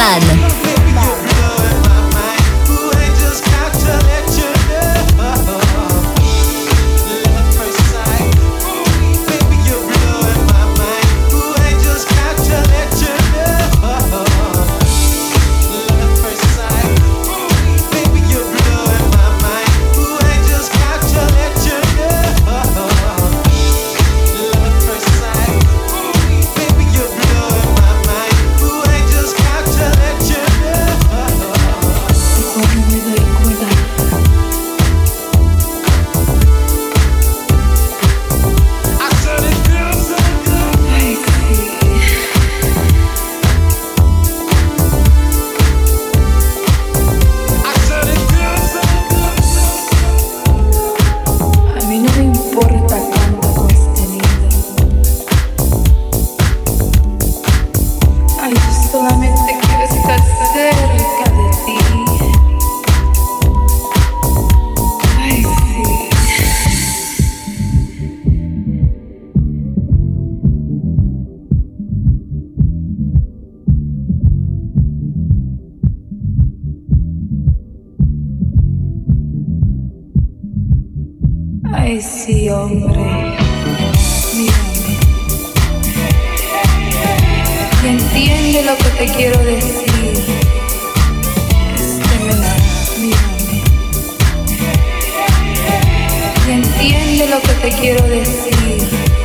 Slimane. Sí, hombre. Mírame. Y entiende lo que te quiero decir. Estela, mírame. Y entiende lo que te quiero decir.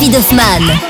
David Hoffman.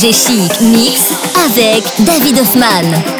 FG Chic Mix avec David Hoffman.